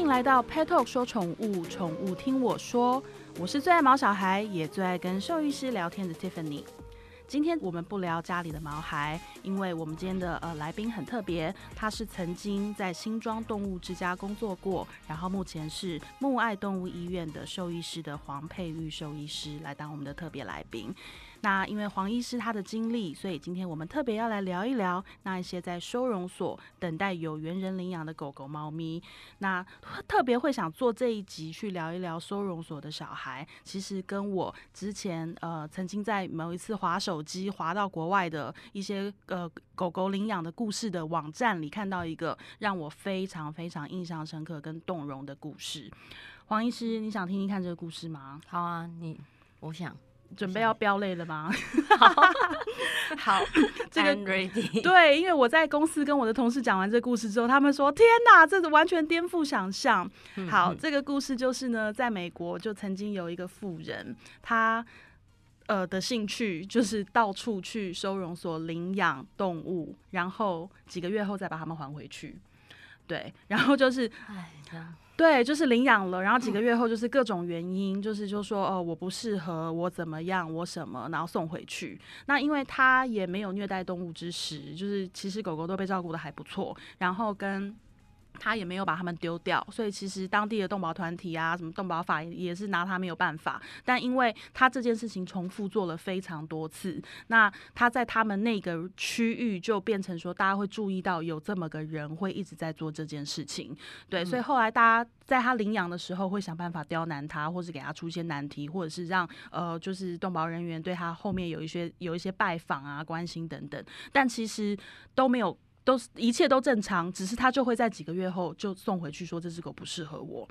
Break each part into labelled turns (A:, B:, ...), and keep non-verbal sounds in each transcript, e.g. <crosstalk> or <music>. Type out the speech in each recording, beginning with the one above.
A: 欢迎来到 Pet Talk 说宠物，宠物听我说。我是最爱毛小孩，也最爱跟兽医师聊天的 Tiffany。今天我们不聊家里的毛孩，因为我们今天的呃来宾很特别，他是曾经在新庄动物之家工作过，然后目前是木爱动物医院的兽医师的黄佩玉兽医师来当我们的特别来宾。那因为黄医师他的经历，所以今天我们特别要来聊一聊那一些在收容所等待有缘人领养的狗狗、猫咪。那特别会想做这一集去聊一聊收容所的小孩，其实跟我之前呃曾经在某一次滑手机滑到国外的一些呃狗狗领养的故事的网站里看到一个让我非常非常印象深刻跟动容的故事。黄医师，你想听听看这个故事吗？
B: 好啊，你我想。
A: 准备要飙泪了吗？<laughs> <laughs>
B: 好，
A: 这个
B: ready。<laughs>
A: 对，因为我在公司跟我的同事讲完这个故事之后，他们说：“天哪，这是完全颠覆想象。”好，这个故事就是呢，在美国就曾经有一个富人，他呃的兴趣就是到处去收容所领养动物，然后几个月后再把他们还回去。对，然后就是，哎。对，就是领养了，然后几个月后就是各种原因，就是就说哦，我不适合，我怎么样，我什么，然后送回去。那因为他也没有虐待动物之实，就是其实狗狗都被照顾的还不错，然后跟。他也没有把他们丢掉，所以其实当地的动保团体啊，什么动保法也是拿他没有办法。但因为他这件事情重复做了非常多次，那他在他们那个区域就变成说，大家会注意到有这么个人会一直在做这件事情。对，所以后来大家在他领养的时候会想办法刁难他，或是给他出一些难题，或者是让呃就是动保人员对他后面有一些有一些拜访啊、关心等等，但其实都没有。都是一切都正常，只是他就会在几个月后就送回去，说这只狗不适合我。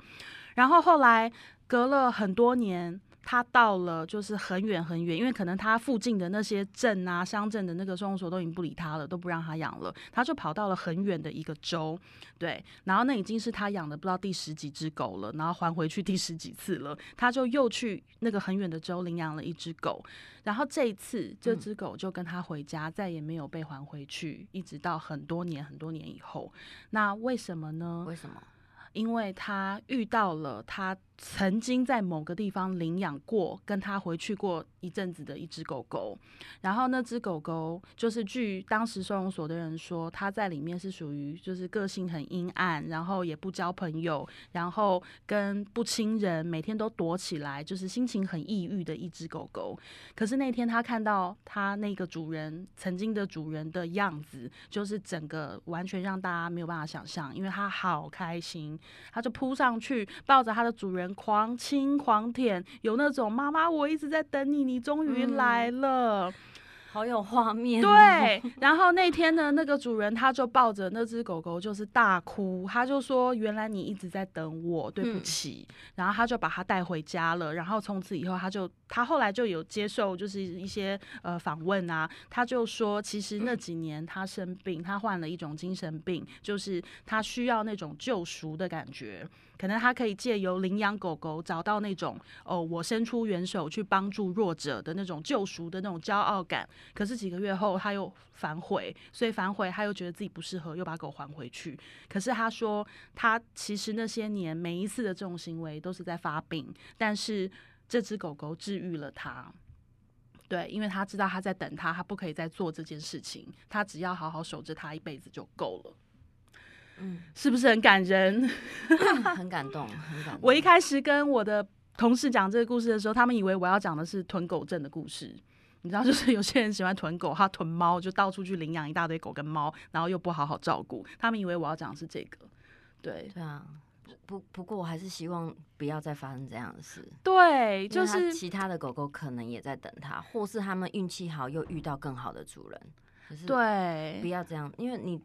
A: 然后后来隔了很多年。他到了就是很远很远，因为可能他附近的那些镇啊、乡镇的那个收容所都已经不理他了，都不让他养了。他就跑到了很远的一个州，对，然后那已经是他养的不知道第十几只狗了，然后还回去第十几次了。他就又去那个很远的州领养了一只狗，然后这一次这只狗就跟他回家，再也没有被还回去，一直到很多年很多年以后。那为什么呢？
B: 为什么？
A: 因为他遇到了他。曾经在某个地方领养过，跟他回去过一阵子的一只狗狗，然后那只狗狗就是据当时收容所的人说，它在里面是属于就是个性很阴暗，然后也不交朋友，然后跟不亲人，每天都躲起来，就是心情很抑郁的一只狗狗。可是那天他看到他那个主人曾经的主人的样子，就是整个完全让大家没有办法想象，因为他好开心，他就扑上去抱着他的主人。狂亲狂舔，有那种妈妈，我一直在等你，你终于来了。
B: 好有画面，
A: 对。然后那天呢，那个主人他就抱着那只狗狗，就是大哭。他就说：“原来你一直在等我，对不起。”然后他就把它带回家了。然后从此以后，他就他后来就有接受就是一些呃访问啊。他就说，其实那几年他生病，他患了一种精神病，就是他需要那种救赎的感觉。可能他可以借由领养狗狗，找到那种哦，我伸出援手去帮助弱者的那种救赎的那种骄傲感。可是几个月后他又反悔，所以反悔他又觉得自己不适合，又把狗还回去。可是他说，他其实那些年每一次的这种行为都是在发病，但是这只狗狗治愈了他。对，因为他知道他在等他，他不可以再做这件事情，他只要好好守着他一辈子就够了。嗯，是不是很感人？<laughs>
B: 很感动，很感动。
A: 我一开始跟我的同事讲这个故事的时候，他们以为我要讲的是囤狗症的故事。你知道，就是有些人喜欢囤狗，他囤猫就到处去领养一大堆狗跟猫，然后又不好好照顾。他们以为我要讲的是这个，对
B: 对啊。不不过我还是希望不要再发生这样的事。
A: 对，就是
B: 其他的狗狗可能也在等他，或是他们运气好又遇到更好的主人。可是
A: 对，
B: 不要这样，因为你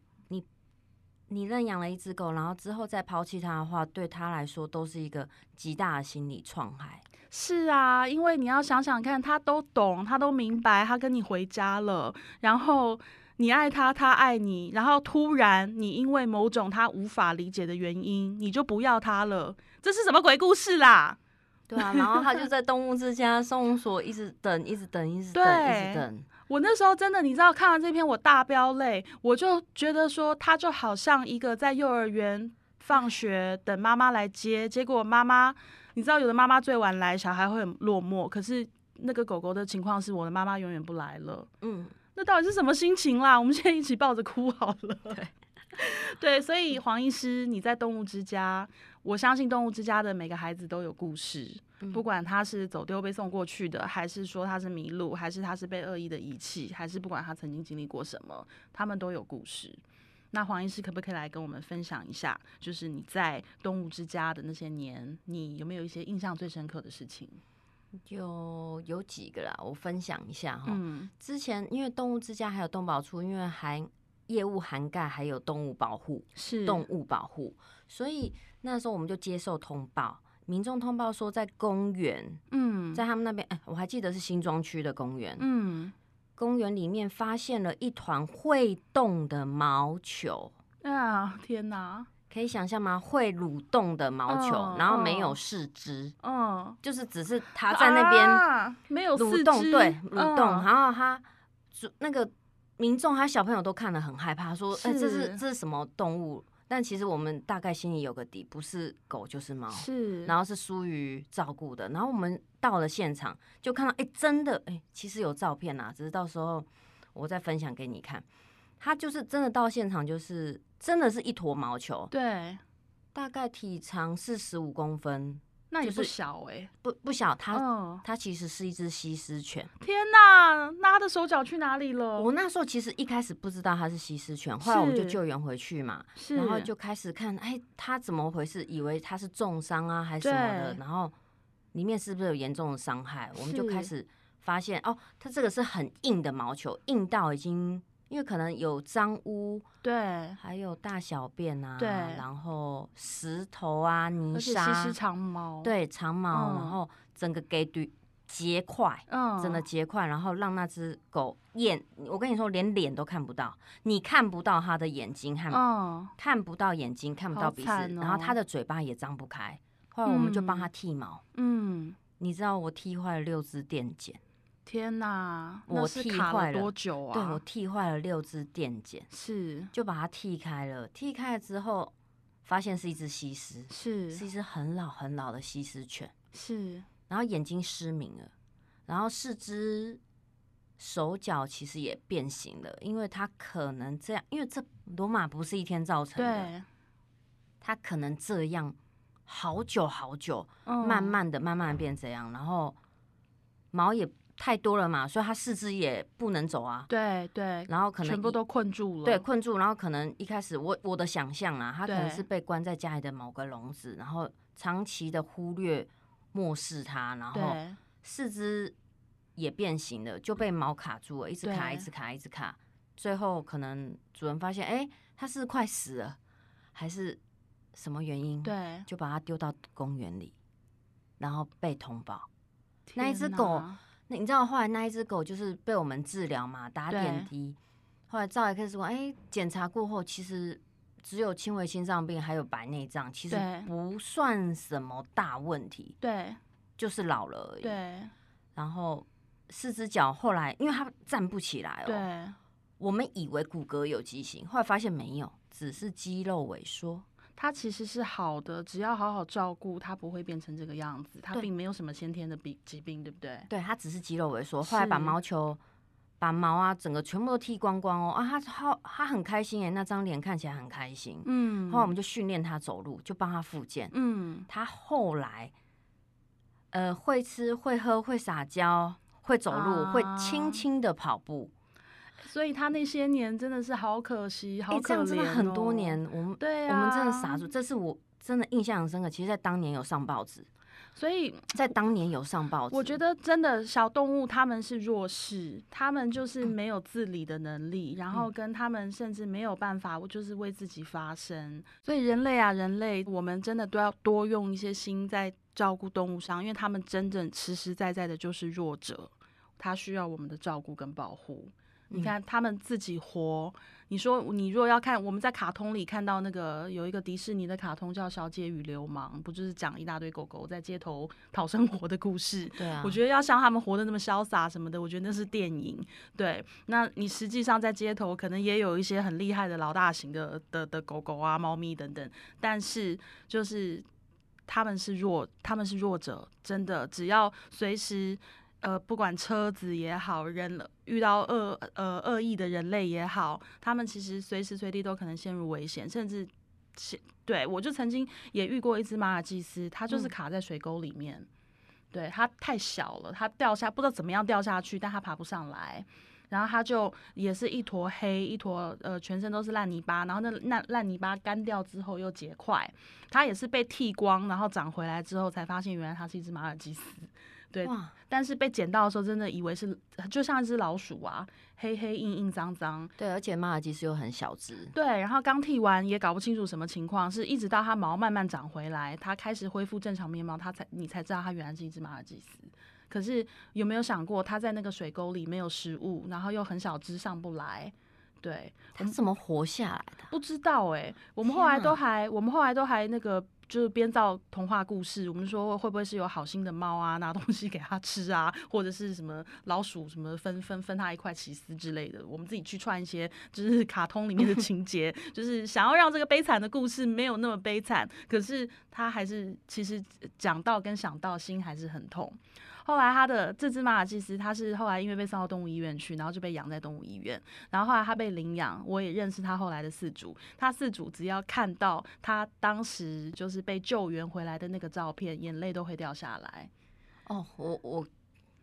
B: 你你认养了一只狗，然后之后再抛弃它的话，对他来说都是一个极大的心理创害。
A: 是啊，因为你要想想看，他都懂，他都明白，他跟你回家了，然后你爱他，他爱你，然后突然你因为某种他无法理解的原因，你就不要他了，这是什么鬼故事啦？
B: 对啊，然后他就 <laughs> 在动物之家收容所一直等，一直等，一直等，一直等。
A: 我那时候真的，你知道，看完这篇我大飙泪，我就觉得说，他就好像一个在幼儿园。放学等妈妈来接，结果妈妈，你知道有的妈妈最晚来，小孩会很落寞，可是那个狗狗的情况是我的妈妈永远不来了，
B: 嗯，
A: 那到底是什么心情啦？我们现在一起抱着哭好了。
B: 对，<laughs>
A: 对，所以黄医师，你在动物之家，我相信动物之家的每个孩子都有故事，
B: 嗯
A: 不管他是走丢被送过去的，还是说他是迷路，还是他是被恶意的遗弃，还是不管他曾经经历过什么，他们都有故事。那黄医师可不可以来跟我们分享一下，就是你在动物之家的那些年，你有没有一些印象最深刻的事情？
B: 有有几个啦，我分享一下哈。
A: 嗯，
B: 之前因为动物之家还有动保处，因为含业务涵盖还有动物保护、
A: 是
B: 动物保护，所以那时候我们就接受通报，民众通报说在公园，
A: 嗯
B: 在他们那边，哎、我还记得是新庄区的公园，
A: 嗯
B: 公园里面发现了一团会动的毛球。
A: 啊，天哪，
B: 可以想象吗？会蠕动的毛球，
A: 嗯
B: 然后没有
A: 嗯
B: 四肢，
A: 嗯，
B: 就是只是它在那边
A: 啊没有四
B: 蠕动，
A: 肢
B: 对，蠕动。
A: 嗯
B: 然后他主那个民众，他小朋友都看得很害怕，说：“哎、这是
A: 是
B: 这是什么动物？”但其实我们大概心里有个底，不是狗就是猫，
A: 是，
B: 然后是疏于照顾的。然后我们到了现场，就看到，哎、真的，哎、其实有照片啦，只是到时候我再分享给你看。它就是真的到现场，就是真的是一坨毛球，
A: 对，
B: 大概体长是十五公分，
A: 那也不
B: 就是
A: 小哎、
B: 不不小。它、
A: 嗯，
B: 它其实是一只西施犬。
A: 天哪，那它的手脚去哪里了？
B: 我那时候其实一开始不知道它是西施犬，后来我们就救援回去嘛，然后就开始看，哎，它怎么回事？以为它是重伤啊，还是什么的，然后里面是不是有严重的伤害？我们就开始发现，哦，它这个是很硬的毛球，硬到已经。因为可能有脏污，
A: 对，
B: 还有大小便啊，
A: 对
B: 然后石头啊、泥
A: 而且
B: 沙，
A: 西施长毛，，
B: 对长毛，
A: 嗯
B: 然后整个给堆结块，
A: 嗯，
B: 整个结块，然后让那只狗眼，我跟你说，连脸都看不到，你看不到它的眼睛和、
A: 嗯，
B: 看不到眼睛，看不到鼻子，
A: 惨
B: 然后它
A: 哦
B: 的嘴巴也张不开。后来我们就帮
A: 嗯
B: 它剃毛，
A: 嗯，
B: 你知道我剃坏了六只电剪，
A: 天哪，
B: 我
A: 那是
B: 剃坏了
A: 多久啊？
B: 对我剃坏了六只电剪，
A: 是
B: 就把它剃开了。剃开了之后，发现是一只西施，是
A: 是
B: 一只很老很老的西施犬，
A: 是，
B: 然后眼睛失明了，然后四肢手脚其实也变形了，因为它可能这样，因为这罗马不是一天造成的，
A: 对，
B: 它可能这样好久好久，
A: 嗯
B: 慢慢的、慢慢地变这样，然后毛也太多了嘛，所以它四肢也不能走啊，
A: 对对，
B: 然后可能
A: 全部都困住了，
B: 对，困住，然后可能一开始我我的想象啊，它可能是被关在家里的某个笼子，然后长期的忽略、漠视它，然后四肢也变形了，就被毛卡住了，一直卡，一直卡，一直卡。最后可能主人发现，哎、它是快死了，还是什么原因？，
A: 对，
B: 就把它丢到公园里，然后被通报。那一只狗
A: 哪
B: 那你知道后来那一只狗就是被我们治疗嘛，打
A: 对
B: 点滴。后来照 X 光，哎、检查过后，其实只有轻微心脏病，还有白内障，其实不算什么大问题，
A: 对
B: 就是老了而已。
A: 对
B: 然后四只脚后来因为它站不起来哦，
A: 对，
B: 我们以为骨骼有畸形，后来发现没有，只是肌肉萎缩。
A: 它其实是好的，只要好好照顾，它不会变成这个样子，它并没有什么先天的病疾病，对不对？
B: 对，它只是肌肉萎缩。后来把毛球。把毛啊，整个全部都剃光光哦啊，它好，它很开心哎，那张脸看起来很开心。
A: 嗯，
B: 后来我们就训练它走路，就帮它复健。
A: 嗯，
B: 它后来，呃，会吃、会喝、会撒娇、会走路、会
A: 啊
B: 轻轻的跑步。
A: 所以他那些年真的是好可惜，好
B: 哎、
A: 可怜、
B: 这样真的很多。年，我们、
A: 对啊，
B: 我们真的傻住。这是我真的印象很深刻。其实，在当年有上报纸，
A: 所以
B: 在当年有上报纸。
A: 我觉得真的小动物他们是弱势，他们就是没有自理的能力，然后跟他们甚至没有办法，就是为自己发声。所以人类啊，人类，我们真的都要多用一些心在照顾动物上，因为他们真正实实在在的就是弱者，他需要我们的照顾跟保护。你看他们自己活。你说你如果要看，我们在卡通里看到那个有一个迪士尼的卡通叫《小姐与流氓》，不就是讲一大堆狗狗在街头讨生活的故事？
B: 对啊，
A: 我觉得要像他们活得那么潇洒什么的，我觉得那是电影。对，那你实际上在街头可能也有一些很厉害的老大型的的的狗狗啊、猫咪等等，但是就是他们是弱，他们是弱者，真的只要随时。呃，不管车子也好，人遇到恶呃恶意的人类也好，他们其实随时随地都可能陷入危险，甚至，对我就曾经也遇过一只马尔济斯，它就是卡在水沟里面，对它太小了，它掉下不知道怎么样掉下去，但它爬不上来，然后它就也是一坨黑，一坨呃全身都是烂泥巴，然后那烂烂泥巴干掉之后又结块，它也是被剃光，然后长回来之后才发现原来它是一只马尔济斯。对，但是被捡到的时候，真的以为是就像一只老鼠啊，黑黑硬硬脏脏。
B: 对，而且马尔济斯又很小只。
A: 对，然后刚剃完也搞不清楚什么情况，是一直到它毛慢慢长回来，它开始恢复正常面貌，它才你才知道它原来是一只马尔济斯。可是有没有想过，它在那个水沟里没有食物，然后又很小只上不来？对，
B: 我们怎么活下来的？
A: 不知道哎，我们后来都还，我们后来都还那个。就是编造童话故事，我们说会不会是有好心的猫啊，拿东西给它吃啊，或者是什么老鼠什么分分分它一块起司之类的，我们自己去串一些就是 <laughs> 卡通里面的 <laughs> 情节，就是想要让这个悲惨的故事没有那么悲惨，可是它还是其实讲到跟想到心还是很痛。后来他的这只马尔济斯，他是后来因为被送到动物医院去，然后就被养在动物医院。然后后来他被领养，我也认识他后来的饲主。他饲主只要看到他当时就是被救援回来的那个照片，眼泪都会掉下来。
B: 哦，我我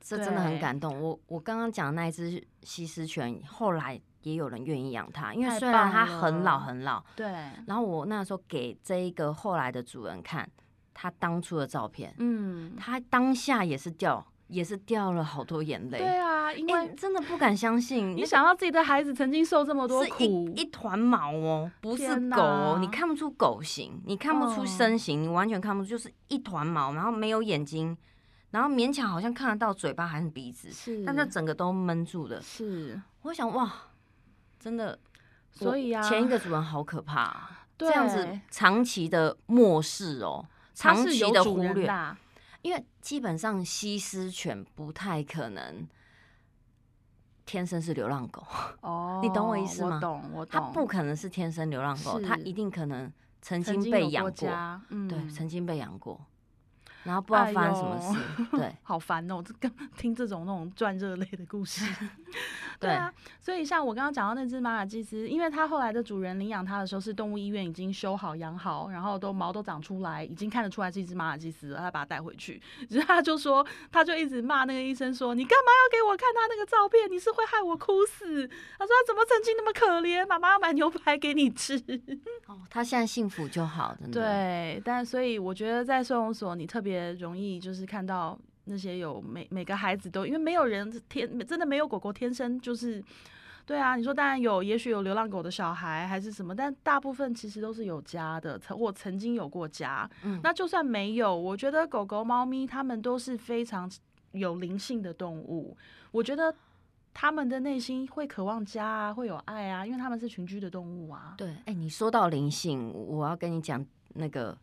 B: 这真的很感动。我我刚刚讲那一只西施犬，后来也有人愿意养它，因为虽然它很老很老，
A: 对。
B: 然后我那时候给这一个后来的主人看。他当初的照片，
A: 嗯，
B: 他当下也是掉，也是掉了好多眼泪。
A: 对啊，因为
B: 真的不敢相信，
A: 你想到自己的孩子曾经受这么多苦，
B: 一团毛哦，不是狗哦，你看不出狗型，你看不出身形，你完全看不出，就是一团毛，然后没有眼睛，然后勉强好像看得到嘴巴还是鼻子，
A: 是，
B: 但那整个都闷住的。
A: 是，
B: 我想哇，真的，
A: 所以啊，
B: 前一个主人好可怕，这样子长期的漠视哦。长期的忽略，因为基本上西施犬不太可能天生是流浪狗
A: 哦，
B: 你懂我意思吗？
A: 我懂，我懂，
B: 它不可能是天生流浪狗，它一定可能曾经被养过，对，曾经被养过。然后不知道发生什么事，对，<laughs>
A: 好烦哦！这跟听这种那种赚热泪的故事，<laughs> 对啊。所以像我刚刚讲到那只马尔济斯，因为它后来的主人领养它的时候是动物医院已经修好养好，然后都毛都长出来，已经看得出来是一只马尔济斯了。他把它带回去，然后他就说，他就一直骂那个医生说：“你干嘛要给我看他那个照片？你是会害我哭死。”他说：“他怎么曾经那么可怜？妈妈要买牛排给你吃。”
B: 哦，他现在幸福就好，真的。
A: 对，但所以我觉得在收容所，你特别。别容易就是看到那些有每每个孩子都，因为没有人天真的没有狗狗天生就是，对啊，你说当然有，也许有流浪狗的小孩还是什么，但大部分其实都是有家的，曾我曾经有过家。嗯，那就算没有，我觉得狗狗、猫咪它们都是非常有灵性的动物，我觉得他们的内心会渴望家啊，会有爱啊，因为它们是群居的动物啊。
B: 对，哎，你说到灵性，我要跟你讲那个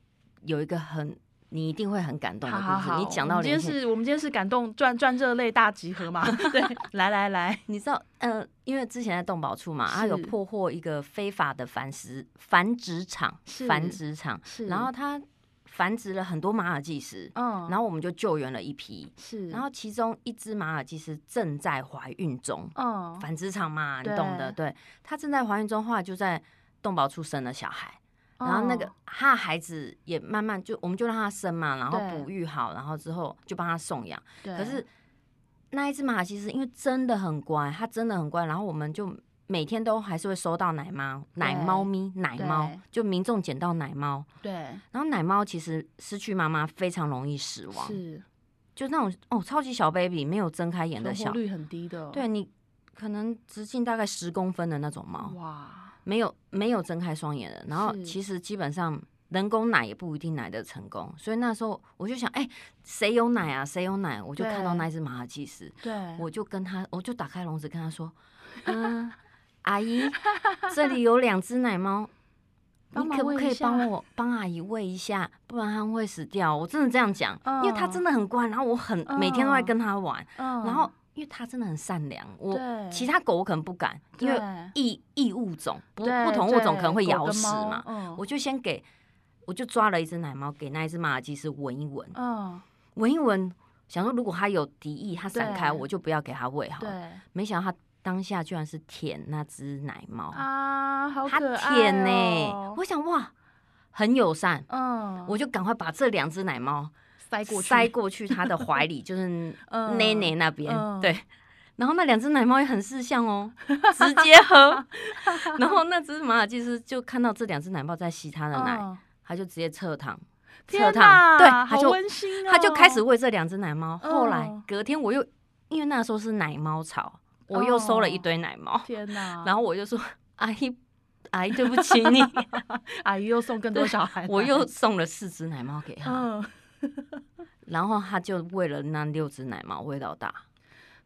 B: 有一个很。你一定会很感动的故事。你讲到
A: 今天是我们今天是感动赚赚热泪大集合嘛？<laughs> 对，来来来，
B: 你知道，呃，因为之前在动保处嘛，他有破获一个非法的繁殖繁殖场，繁殖场，然后他繁殖了很多马尔济斯，嗯，然后我们就救援了一批，
A: 是，
B: 然后其中一只马尔济斯正在怀孕中，嗯，繁殖场嘛，你懂的，对，他正在怀孕中，后来就在动保处生了小孩。然后那个他的孩子也慢慢就，我们就让他生嘛，然后哺育好，然后之后就帮他送养。可是那一只马尔济斯因为真的很乖，它真的很乖，然后我们就每天都还是会收到奶猫、奶猫咪、奶猫，就民众捡到奶猫。
A: 对。
B: 然后奶猫其实失去妈妈非常容易死亡，
A: 是，
B: 就那种哦，超级小 baby 没有睁开眼的小，
A: 率很低的。
B: 对你可能直径大概十公分的那种猫。哇。没有没有睁开双眼的，然后其实基本上人工奶也不一定奶的成功，所以那时候我就想，哎，谁有奶啊？谁有奶？我就看到那只马尔济斯，
A: 对，
B: 我就跟他，我就打开笼子跟他说，<laughs> 嗯，阿姨，<laughs> 这里有两只奶猫，你可不可以帮我帮阿姨喂一下？不然它会死掉。我真的这样讲，因为它
A: 嗯
B: 真的很乖，然后我很每天都在
A: 嗯
B: 跟它玩，
A: 嗯
B: 然后因为它真的很善良，我其他狗我可能不敢，因为
A: 对
B: 异异物种不不同物种可能会咬死嘛，
A: 嗯。
B: 我就先给，我就抓了一只奶猫给那一只马尔济斯闻一闻，
A: 嗯，
B: 闻一闻，想说如果它有敌意，它闪开，我就不要给它喂好了。
A: 对。
B: 没想到它当下居然是舔那只奶猫，
A: 啊，好
B: 它
A: 可爱
B: 舔呢、
A: 哦
B: 我想哇，很友善，
A: 嗯，
B: 我就赶快把这两只奶猫
A: 塞过去，
B: 塞过去他的怀里，就是 <laughs>
A: 嗯。
B: 内内那边，
A: 嗯。
B: 对。然后那两只奶猫也很识相哦，<laughs> 直接喝。然后那只马尔济斯就看到这两只奶猫在吸他的奶，
A: 嗯。
B: 它就直接侧躺，侧
A: 天
B: 躺，
A: 哪，
B: 对，它
A: 好
B: 就
A: 温馨哦，
B: 它就开始喂这两只奶猫。后来
A: 嗯
B: 隔天我又因为那时候是奶猫潮，我又收了一堆奶猫，
A: 天哪，
B: 然后我就说阿姨阿姨对不起你，<laughs>
A: 阿姨又送更多小孩，
B: 我又送了四只奶猫给他，
A: 嗯，<laughs>
B: 然后他就喂了那六只奶猫喂到大，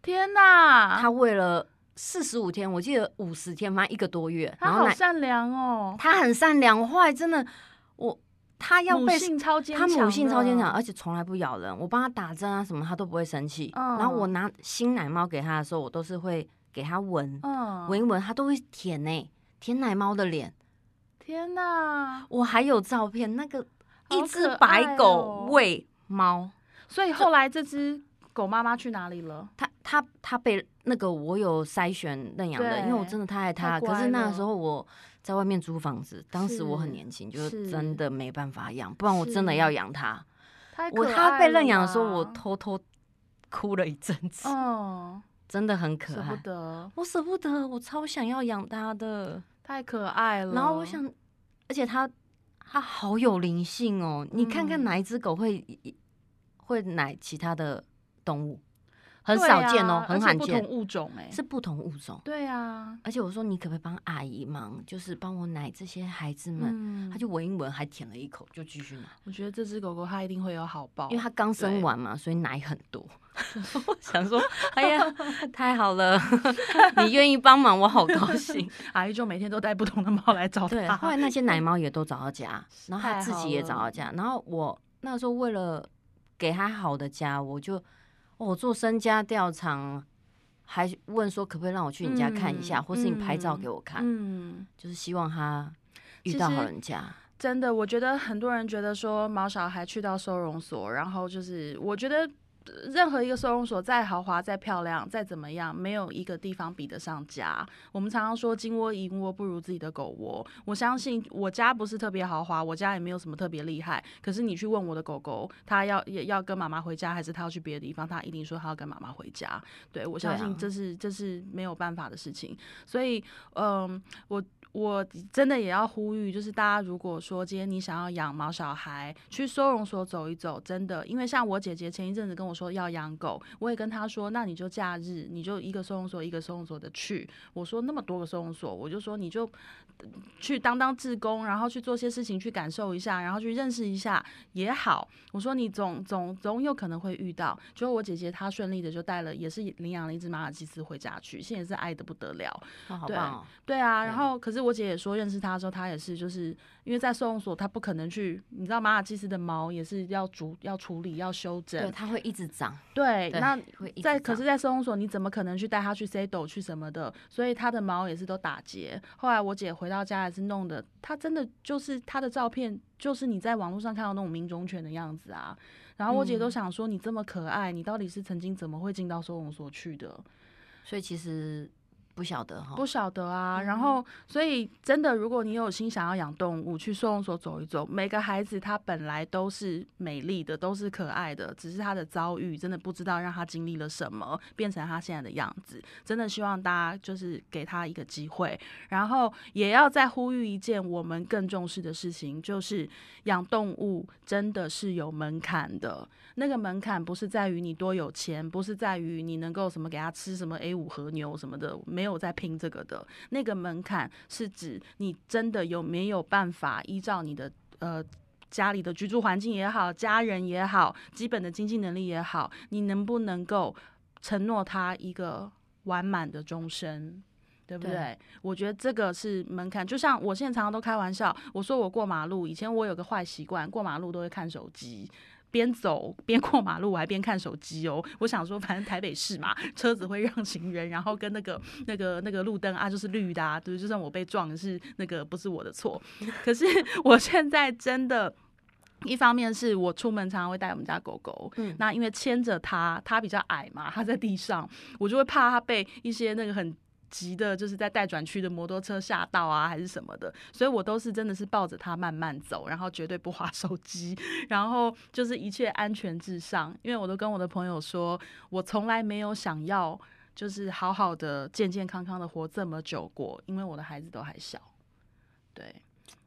A: 天哪，
B: 他喂了四十五天，我记得五十天，反正一个多月，然后奶
A: 他好善良哦，
B: 他很善良，我后来真的我他要
A: 母
B: 被
A: 性超坚
B: 他，母性超坚强，，而且从来不咬人。我帮他打针啊什么，他都不会生气。
A: 嗯。
B: 然后我拿新奶猫给他的时候，我都是会给他闻，
A: 嗯，
B: 闻一闻，他都会舔呢、舔奶猫的脸。
A: 天哪，
B: 我还有照片，那个
A: 好
B: 一只白狗
A: 哦
B: 喂猫，
A: 所以后来这只狗妈妈去哪里了？
B: 它它它被那个我有筛选认养的，因为我真的太爱它。可是那
A: 个
B: 时候我在外面租房子，当时我很年轻，就是真的没办法养，不然我真的要养它。我它被认养的时候，我偷偷哭了一阵子，
A: 哦，
B: 真的很可
A: 舍不
B: 爱。
A: 得，
B: 我舍不得，我超想要养它的。
A: 太可爱了。
B: 然后我想，而且它它好有灵性哦，你看看
A: 嗯
B: 哪一只狗会会奶其他的动物，很少见哦，
A: 啊
B: 很罕见
A: 不同，物种哎，
B: 是不同物种。
A: 对啊，
B: 而且我说你可不可以帮阿姨忙，就是帮我奶这些孩子们？
A: 嗯
B: 他就闻一闻，还舔了一口，就继续奶，
A: 我觉得这只狗狗它一定会有好报，
B: 因为它刚生完嘛，所以奶很多。<laughs> 我想说，哎呀，太好了，<laughs> 你愿意帮忙，我好高兴。<laughs>
A: 阿姨就每天都带不同的猫来找
B: 对，
A: 它。
B: 后来那些奶猫也都找到家，然后他自己也找到家。然后我那时候为了给他好的家，我就哦我做身家调查，还问说可不可以让我去你家看一下，
A: 嗯
B: 或是你拍照
A: 嗯
B: 给我看，
A: 嗯，
B: 就是希望他遇到好人家。
A: 真的，我觉得很多人觉得说毛小孩去到收容所，然后就是我觉得。呃任何一个收容所再豪华、再漂亮、再怎么样，没有一个地方比得上家。我们常常说金窝银窝不如自己的狗窝。我相信我家不是特别豪华，我家也没有什么特别厉害。可是你去问我的狗狗，它要也要跟妈妈回家，还是它要去别的地方，它一定说它要跟妈妈回家。对我相信这是、这是没有办法的事情。所以，嗯，我我真的也要呼吁，就是大家如果说今天你想要养毛小孩，去收容所走一走，真的，因为像我姐姐前一阵子跟我说要养狗，我也跟她说，那你就假日你就一个收容所一个收容所的去。我说那么多个收容所，我就说你就呃去当当志工，然后去做些事情去感受一下，然后去认识一下也好。我说你总总总有可能会遇到，就我姐姐她顺利的就带了，也是领养了一只马尔济斯回家去，现在也是爱的不得了。
B: 哦，好
A: 对
B: 棒哦！
A: 对啊，然后可是我姐也说，认识他的时候，他也是就是因为在收容所，他不可能去，你知道马尔济斯的毛也是要处要处理要修整
B: 对，
A: 整，
B: 它会一直长。
A: 对，
B: 对
A: 那在可是，在收容所你怎么可能去带它去 C 斗去什么的？所以它的毛也是都打结。后来我姐回到家也是弄的，它真的就是它的照片，就是你在网络上看到那种名种犬的样子啊。然后我姐都
B: 嗯
A: 想说，你这么可爱，你到底是曾经怎么会进到收容所去的？
B: 所以其实不晓得哈，
A: 不晓得啊。
B: 嗯
A: 然后，所以真的，如果你有心想要养动物，去收容所走一走。每个孩子他本来都是美丽的，都是可爱的，只是他的遭遇真的不知道让他经历了什么，变成他现在的样子。真的希望大家就是给他一个机会，然后也要再呼吁一件我们更重视的事情，就是养动物真的是有门槛的。那个门槛不是在于你多有钱，不是在于你能够什么给他吃什么 A 五和牛什么的，没有在拼这个的。那个门槛是指你真的有没有办法依照你的呃。家里的居住环境也好，家人也好，基本的经济能力也好，你能不能够承诺他一个完满的终身？对不
B: 对
A: 对？我觉得这个是门槛。就像我现在常常都开玩笑，我说我过马路，以前我有个坏习惯，过马路都会看手机。边走边过马路，我还边看手机哦。我想说，反正台北市嘛，车子会让行人，然后跟那个那个那个路灯啊，就是绿的啊，对，就算我被撞是那个不是我的错。可是 <laughs> 我现在真的。一方面是我出门常常会带我们家狗狗，
B: 嗯
A: 那因为牵着它，它比较矮嘛，它在地上，我就会怕它被一些那个很急的，就是在待转区的摩托车下道啊，还是什么的，所以我都是真的是抱着它慢慢走，然后绝对不划手机，然后就是一切安全至上，因为我都跟我的朋友说，我从来没有想要就是好好的健健康康的活这么久过，因为我的孩子都还小，对。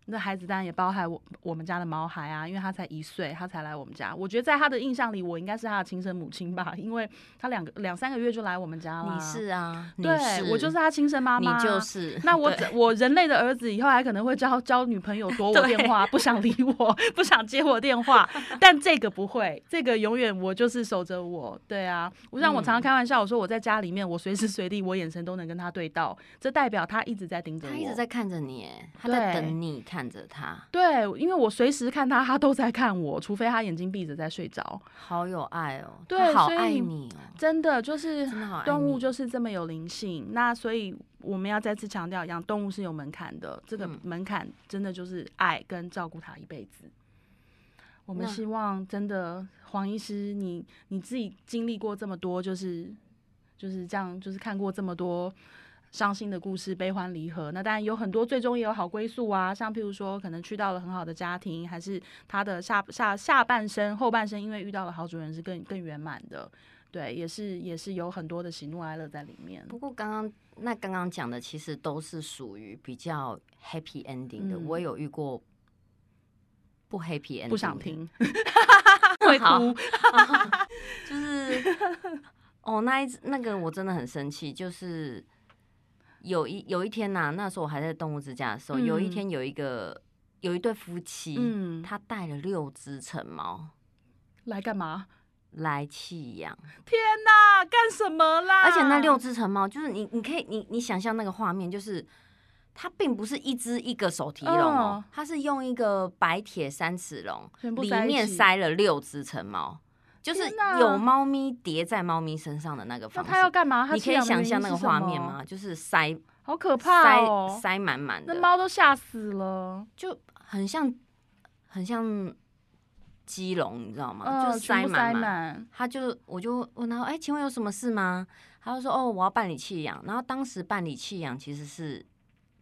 A: 那孩子当然也包含我我们家的毛孩啊，因为他才一岁，他才来我们家。我觉得在他的印象里，我应该是他的亲生母亲吧，因为他两个两三个月就来我们家了。
B: 你是啊，你
A: 对
B: 是
A: 我就是他亲生妈妈，
B: 你就是。
A: 那我我人类的儿子以后还可能会交交女朋友，躲我电话，不想理我，不想接我电话。<laughs> 但这个不会，这个永远我就是守着我。对啊，我像我常常开玩笑，我说我在家里面，我随时随地我眼神都能跟他对到，这代表他一直在盯着我，
B: 他一直在看着你，哎他在等你看 <laughs> 着他，
A: 对，因为我随时看他，他都在看我，除非他眼睛闭着在睡着。
B: 好有爱哦，
A: 对
B: 好爱你哦，
A: 真的就是动物就是这么有灵性。那所以我们要再次强调，养动物是有门槛的，这个
B: 嗯
A: 门槛真的就是爱跟照顾它一辈子。我们希望真的黄医师，你你自己经历过这么多，就是就是这样，就是看过这么多。伤心的故事，悲欢离合。那当然有很多，最终也有好归宿啊。像譬如说，可能去到了很好的家庭，还是他的下下下半生、后半生，因为遇到了好主人是更更圆满的。对，也是也是有很多的喜怒哀乐在里面。
B: 不过刚刚那刚刚讲的其实都是属于比较 happy ending 的，
A: 嗯
B: 我有遇过不 happy ending，
A: 不想，听，<laughs> 会哭。<laughs>
B: 就是哦那一次那个我真的很生气，就是有一有一天呐、那时候我还在动物之家的时候，有一
A: 嗯。
B: 天有一个有一对夫妻，
A: 嗯，
B: 他带了六只成猫。
A: 来干嘛？
B: 来弃养，
A: 天哪，干什么啦？
B: 而且那六只成猫，就是你你可以你你想象那个画面，就是它并不是一只一个手提笼哦，
A: 嗯。
B: 它是用一个白铁三尺笼，里面塞了六只成猫，就是有猫咪叠在猫咪身上的那个
A: 那
B: 方式。
A: 他要干嘛？
B: 你可以想象那个？画面吗？就是塞
A: 好可怕
B: 塞
A: 哦！
B: 塞满满的，
A: 那猫都吓死了。
B: 就很像很像鸡笼，你知道吗？
A: 嗯，
B: 就
A: 塞
B: 塞满满。
A: 满。
B: 他就我就问他，哎、请问有什么事吗？他就说，哦，我要办理弃养。然后当时办理弃养其实是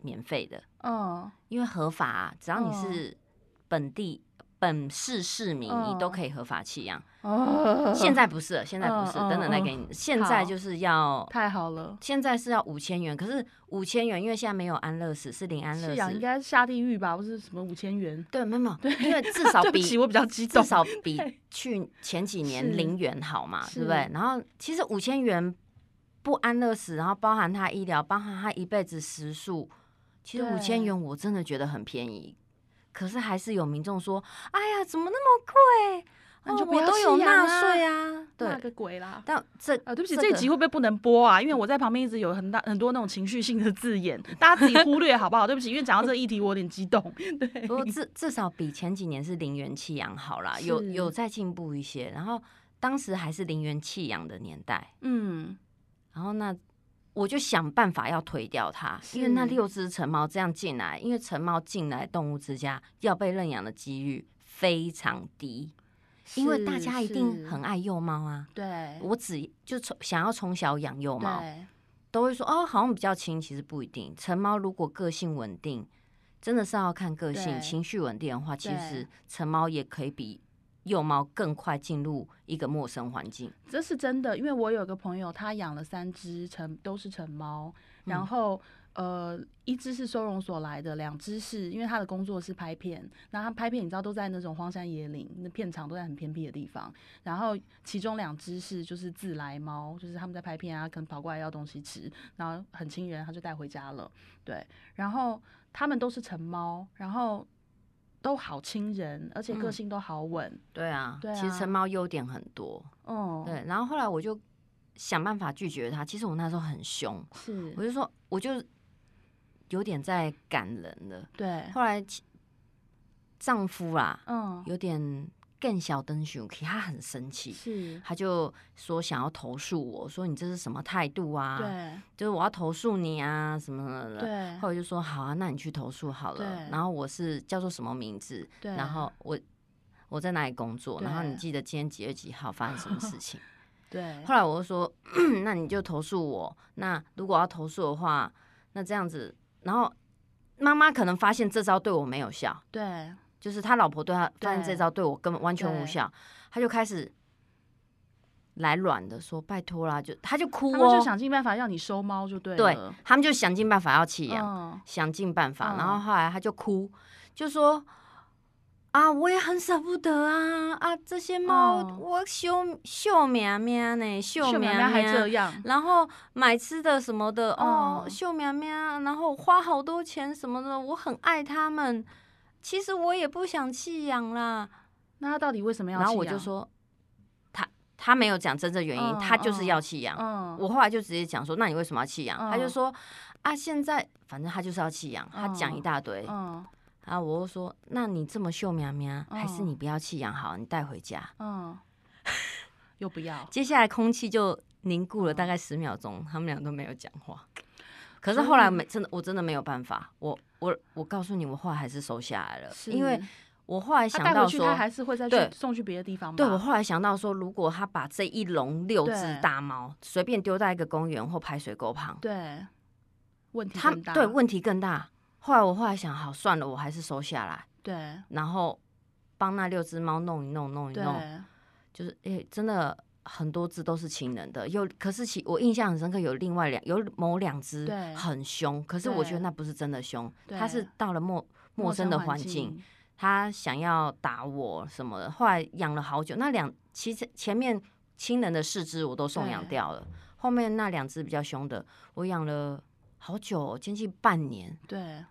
B: 免费的，
A: 嗯，
B: 因为合法啊、只要你
A: 嗯
B: 是本地。本市市民，你都
A: 嗯
B: 可以合法弃养。
A: 哦，
B: 现在不是了，现在不是，等等再
A: 嗯
B: 给你。现在就是要，
A: 太好了。
B: 现在是要五千元，可是五千元，因为现在没有安乐死，是零安乐
A: 弃养应。该是下地狱吧？不是什么五千元？
B: 对，没有没有，因为至 <laughs> 少比
A: 我比较激动。
B: 至少比去前几 <laughs> 年零元好嘛，
A: 是
B: 对不对？然后其实五千元不安乐死，然后包含他医疗，包含他一辈子食宿，其实五千元我真的觉得很便宜。可是还是有民众说：“哎呀，怎么那么贵？哦
A: 那就不要
B: 我都有纳税
A: 啊！
B: 啊。”对，
A: 那个鬼啦！
B: 但这
A: 啊，对不起，
B: 这个
A: 这一集会不会不能播啊？因为我在旁边一直有很大很多那种情绪性的字眼，大家自己忽略好不好？对不起，因为讲到这个议题，我有点激动。<laughs> 对，
B: 不过至至少比前几年是零元弃养好啦，有有再进步一些。然后当时还是零元弃养的年代，
A: 嗯，
B: 然后那我就想办法要推掉它，因为那六只成猫这样进来，因为成猫进来动物之家要被认养的几率非常低，因为大家一定很爱幼猫啊。
A: 对，
B: 我只就从想要从小养幼猫，都会说哦，好像比较轻，其实不一定。成猫如果个性稳定，真的是要看个性，情绪稳定的话，其实成猫也可以比幼猫更快进入一个陌生环境。
A: 这是真的，因为我有个朋友，他养了三只成都是成猫，
B: 嗯
A: 然后、呃，一只是收容所来的，两只是因为他的工作是拍片，那他拍片你知道都在那种荒山野岭，那片场都在很偏僻的地方，然后其中两只是就是自来猫，就是他们在拍片啊，可能跑过来要东西吃，然后很亲人，他就带回家了，对，然后他们都是成猫，然后都好亲人，而且个
B: 嗯
A: 性都好稳，
B: 对啊，
A: 对啊
B: 其实成猫优点很多。
A: 哦、
B: 对，然后后来我就想办法拒绝他。其实我那时候很凶，
A: 是
B: 我就说我就有点在感人了。
A: 对，
B: 后来其丈夫啊，
A: 嗯，
B: 有点更小灯熊，他很生气，
A: 是，
B: 他就说想要投诉我，说你这是什么态度啊？，
A: 对
B: 就是我要投诉你啊，什么什么的。
A: 对
B: 后来就说好啊，那你去投诉好了
A: 对。
B: 然后我是叫做什么名字？
A: 对，
B: 然后我我在哪里工作？然后你记得今天几月几号发生什么事情？<laughs>
A: 对，
B: 后来我就说，<clears throat> 那你就投诉我。那如果要投诉的话，那这样子，然后妈妈可能发现这招对我没有效，
A: 对
B: 就是他老婆对他发现
A: 对
B: 这招对我根本完全无效，他就开始来软的说拜托啦，就他就哭
A: 他们就
B: 哦，
A: 想尽办法让你收猫就对
B: 对，他们就想尽办法要弃养，
A: 嗯，
B: 想尽办法，
A: 嗯
B: 然后后来他就哭，就说。啊，我也很舍不得啊啊！这些猫，
A: 嗯
B: 我秀秀喵喵呢，秀喵
A: 秀苗苗还这样，
B: 然后买吃的什么的，哦，
A: 嗯
B: 秀苗苗，然后花好多钱什么的，我很爱他们。其实我也不想弃养啦。
A: 那他到底为什么要？
B: 然后我就，说，他他没有讲真正原因，
A: 嗯
B: 他就是要弃养。
A: 嗯，
B: 我后来就直接讲说，那你为什么要弃养？
A: 嗯
B: 他就说啊，现在反正他就是要弃养，他讲一大堆。
A: 嗯
B: 然后我就说，那你这么秀苗苗，还是
A: 嗯
B: 你不要弃养好，你带回家。
A: 嗯，又不要，
B: 接下来空气就凝固了大概十秒钟，他们俩都没有讲话。可是后来没真的，我真的没有办法，我我我告诉你，我后来还是收下来了，
A: 是
B: 因为我后来想到说
A: 他，还是会再
B: 对
A: 去送去别的地方吧？
B: 对我后来想到说，如果他把这一笼六只大猫随便丢在一个公园或排水沟旁，
A: 对，问题
B: 他
A: 更大，
B: 对问题更大。后来我后来想，好算了，我还是收下来，
A: 对
B: 然后帮那六只猫弄一弄，弄一弄，就是哎、真的很多只都是亲人的，有可是其我印象很深刻，有另外两有某两只很凶，可是我觉得那不是真的凶，
A: 对
B: 它是到了陌陌生的环境，，它想要打我什么的。后来养了好久，那两其实前面亲人的四只我都送养掉了，后面那两只比较凶的，我养了好久、哦，将近半年
A: 对。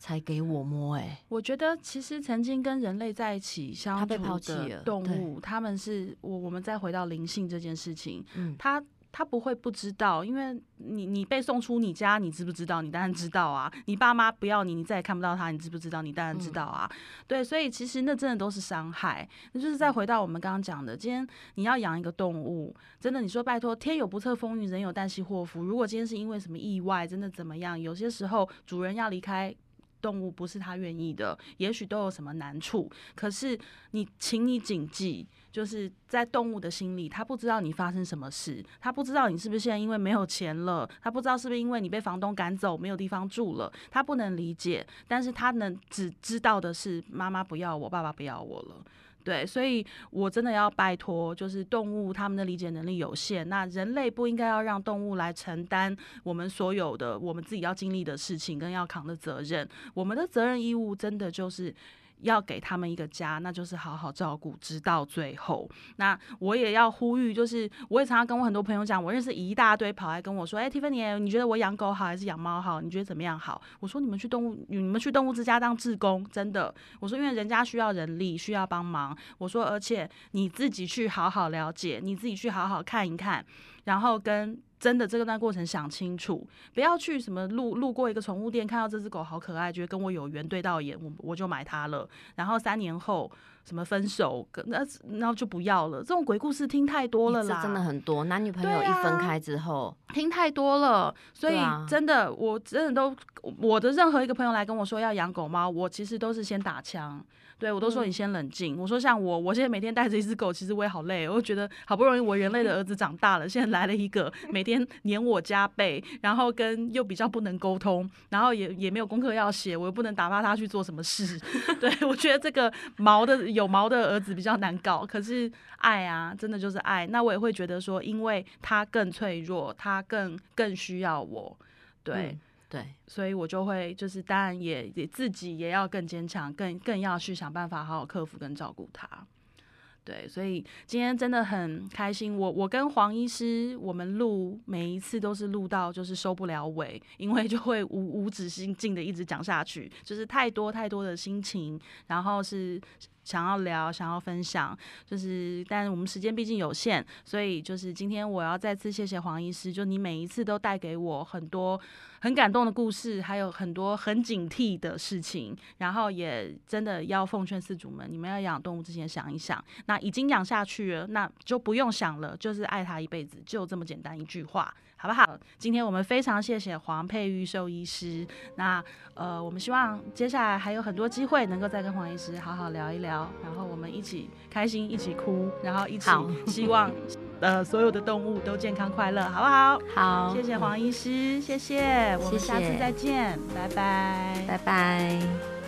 B: 才给我摸、哎，
A: 我觉得其实曾经跟人类在一起相处的动物，他们是我我们再回到灵性这件事情，
B: 嗯，
A: 他他不会不知道，因为你你被送出你家，你知不知道？你当然知道啊。你爸妈不要你，你再也看不到他，你知不知道？你当然知道啊。对，所以其实那真的都是伤害。那就是再回到我们刚刚讲的，今天你要养一个动物，真的你说拜托，天有不测风云，人有旦夕祸福。如果今天是因为什么意外，真的怎么样？有些时候主人要离开。动物不是他愿意的，也许都有什么难处。可是你，请你谨记，就是在动物的心里，他不知道你发生什么事，他不知道你是不是现在因为没有钱了，他不知道是不是因为你被房东赶走没有地方住了，他不能理解，但是他能只知道的是妈妈不要我，爸爸不要我了。对，所以我真的要拜托，就是动物他们的理解能力有限，那人类不应该要让动物来承担我们所有的我们自己要经历的事情跟要扛的责任。我们的责任义务真的就是要给他们一个家，那就是好好照顾，直到最后。那我也要呼吁，就是我也常常跟我很多朋友讲，我认识一大堆跑来跟我说，哎、t i f f a n y 你觉得我养狗好还是养猫好？你觉得怎么样好？我说你们去动物，你们去动物之家当志工，真的。我说因为人家需要人力，需要帮忙。我说而且你自己去好好了解，你自己去好好看一看，然后跟。真的这段过程想清楚，不要去什么路路过一个宠物店，看到这只狗好可爱，觉得跟我有缘对到眼，我我就买它了。然后三年后什么分手，跟那然后就不要了。这种鬼故事听太多了啦，
B: 这真的很多，男女朋友一分开之后，
A: 听太多了，所以真的，我真的都我的任何一个朋友来跟我说要养狗猫，我其实都是先打枪。对我都说你先冷静。我说像我，我现在每天带着一只狗，其实我也好累，我就觉得好不容易我人类的儿子长大了，现在来了一个 <laughs> 每天黏我加倍，然后跟又比较不能沟通，然后也也没有功课要写，我又不能打发他去做什么事。<laughs> 对我觉得这个毛的有毛的儿子比较难搞，可是爱啊，真的就是爱。那我也会觉得说，因为他更脆弱，他更更需要我，对。
B: 嗯对，
A: 所以我就会就是当然也也自己也要更坚强，更更要去想办法好好克服跟照顾他。对，所以今天真的很开心。我我跟黄医师，我们录每一次都是录到就是收不了尾，因为就会无无止境的一直讲下去，就是太多太多的心情，然后是想要聊、想要分享，就是但我们时间毕竟有限，所以就是今天我要再次谢谢黄医师，就你每一次都带给我很多很感动的故事，还有很多很警惕的事情，然后也真的要奉劝饲主们，你们要养动物之前想一想，那已经养下去了，那就不用想了，就是爱它一辈子，就这么简单一句话。好不好？今天我们非常谢谢黄佩玉兽医师。那呃，我们希望接下来还有很多机会能够再跟黄医师好好聊一聊，然后我们一起开心，一起哭，然后一起希望呃所有的动物都健康快乐，好不好？
B: 好，
A: 谢谢黄医师，谢谢，我们下次再见，拜拜，
B: 拜拜。